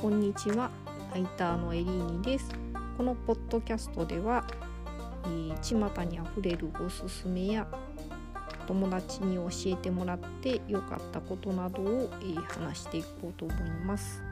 こんにちは。ライターのエリーニです。このポッドキャストでは、えー、巷にあふれるおすすめや友達に教えてもらって良かったことなどを、えー、話していこうと思います。